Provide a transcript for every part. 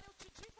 Agora eu te digo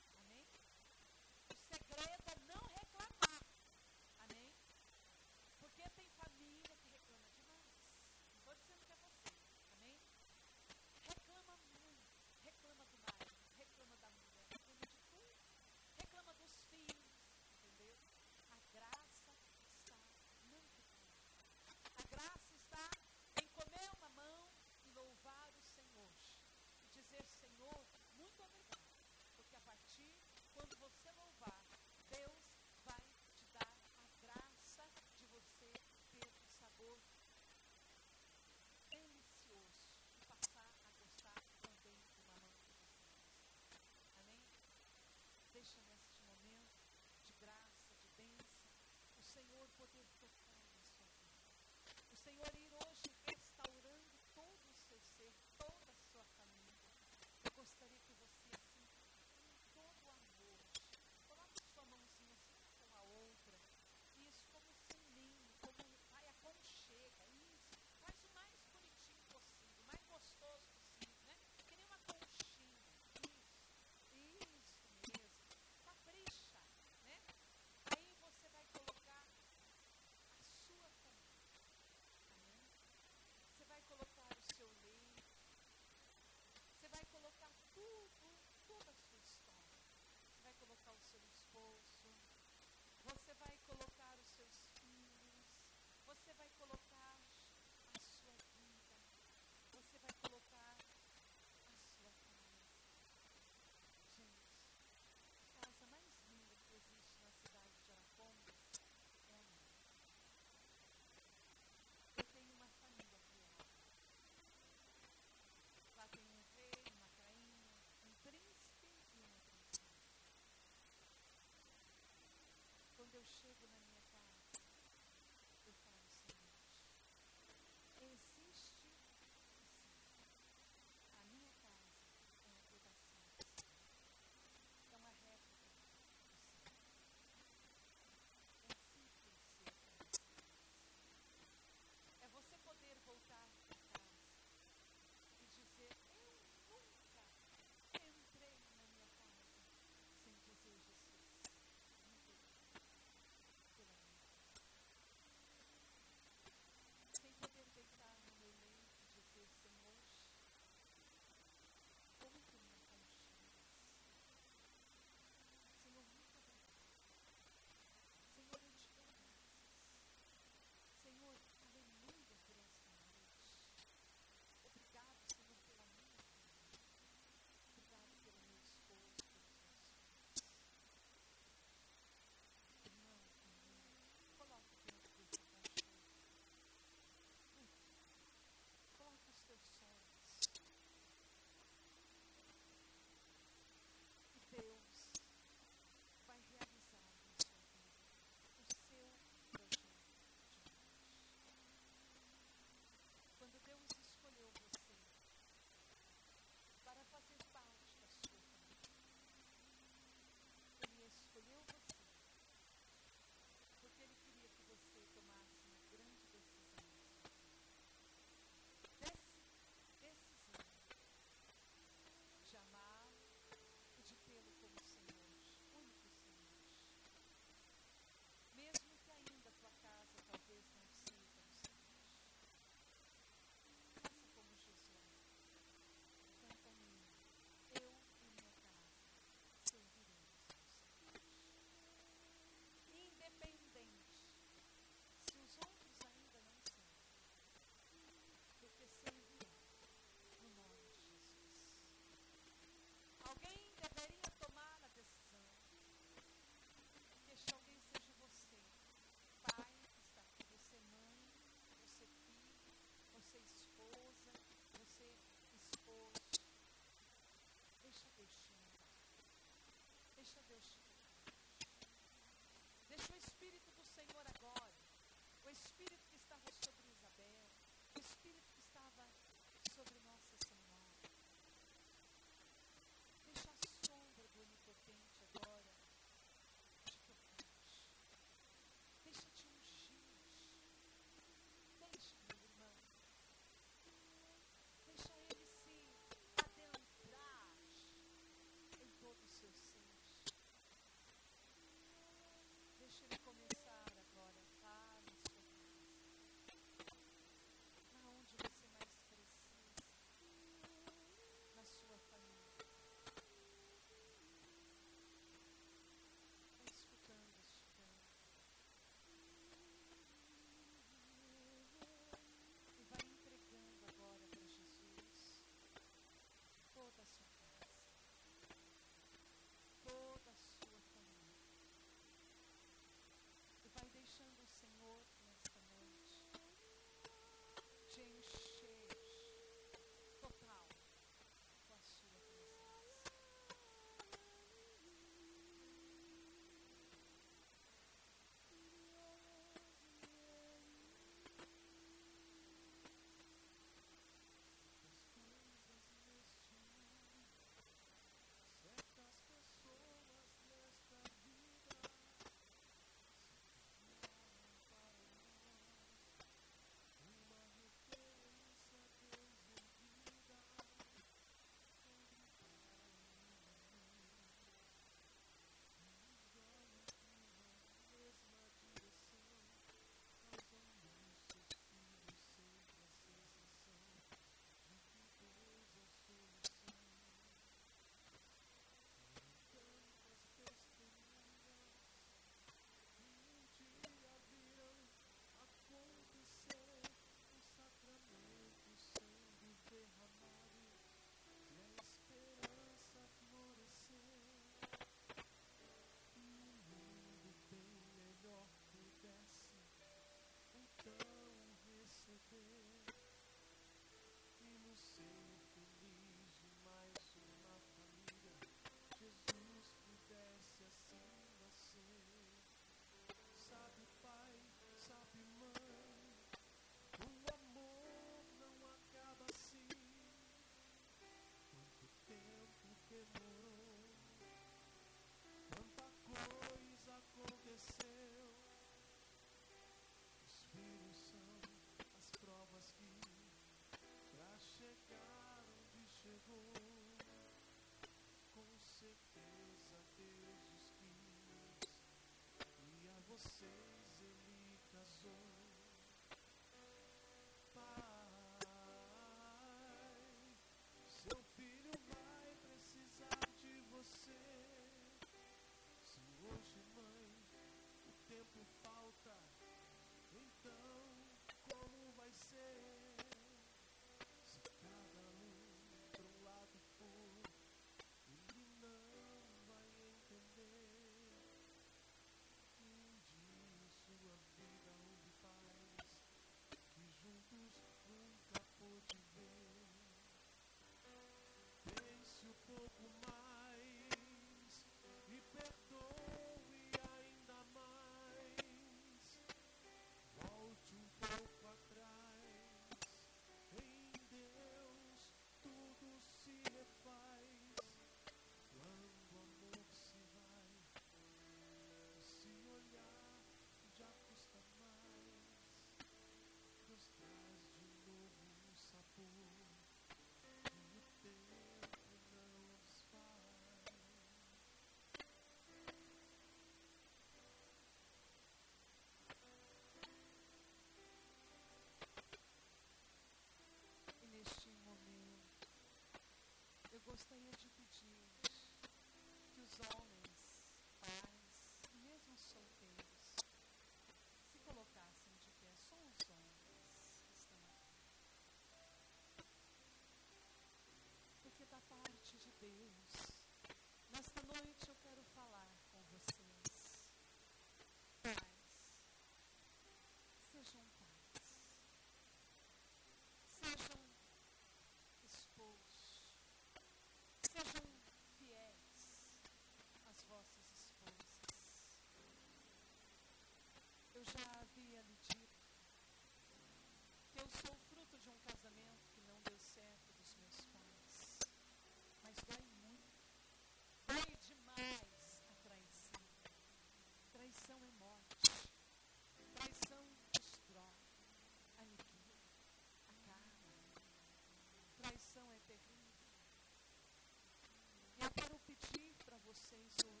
Thank you.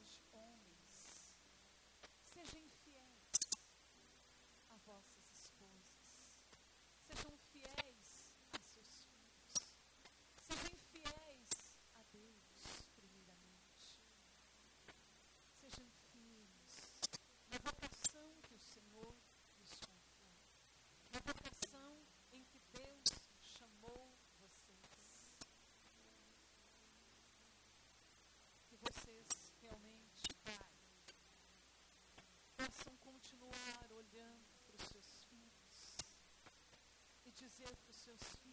so sweet.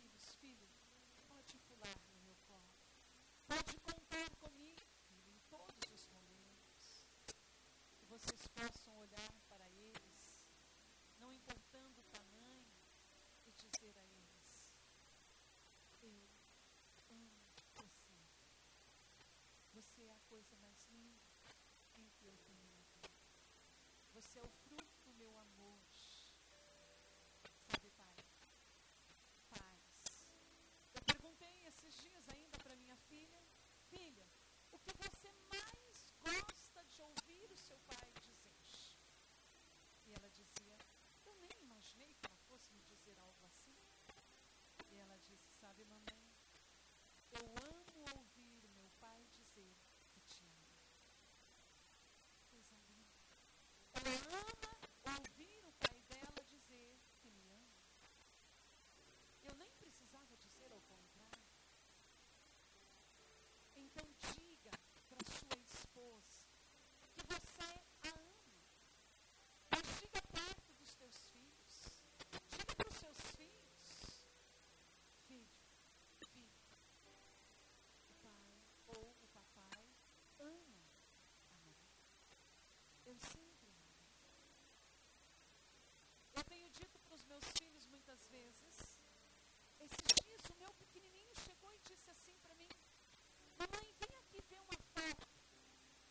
Vem aqui ver uma foto.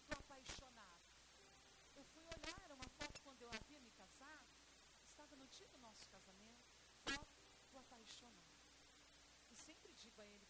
Estou apaixonada. Eu fui olhar uma foto quando eu havia me casado. Estava no dia do nosso casamento. Foto do apaixonado. E sempre digo a ele,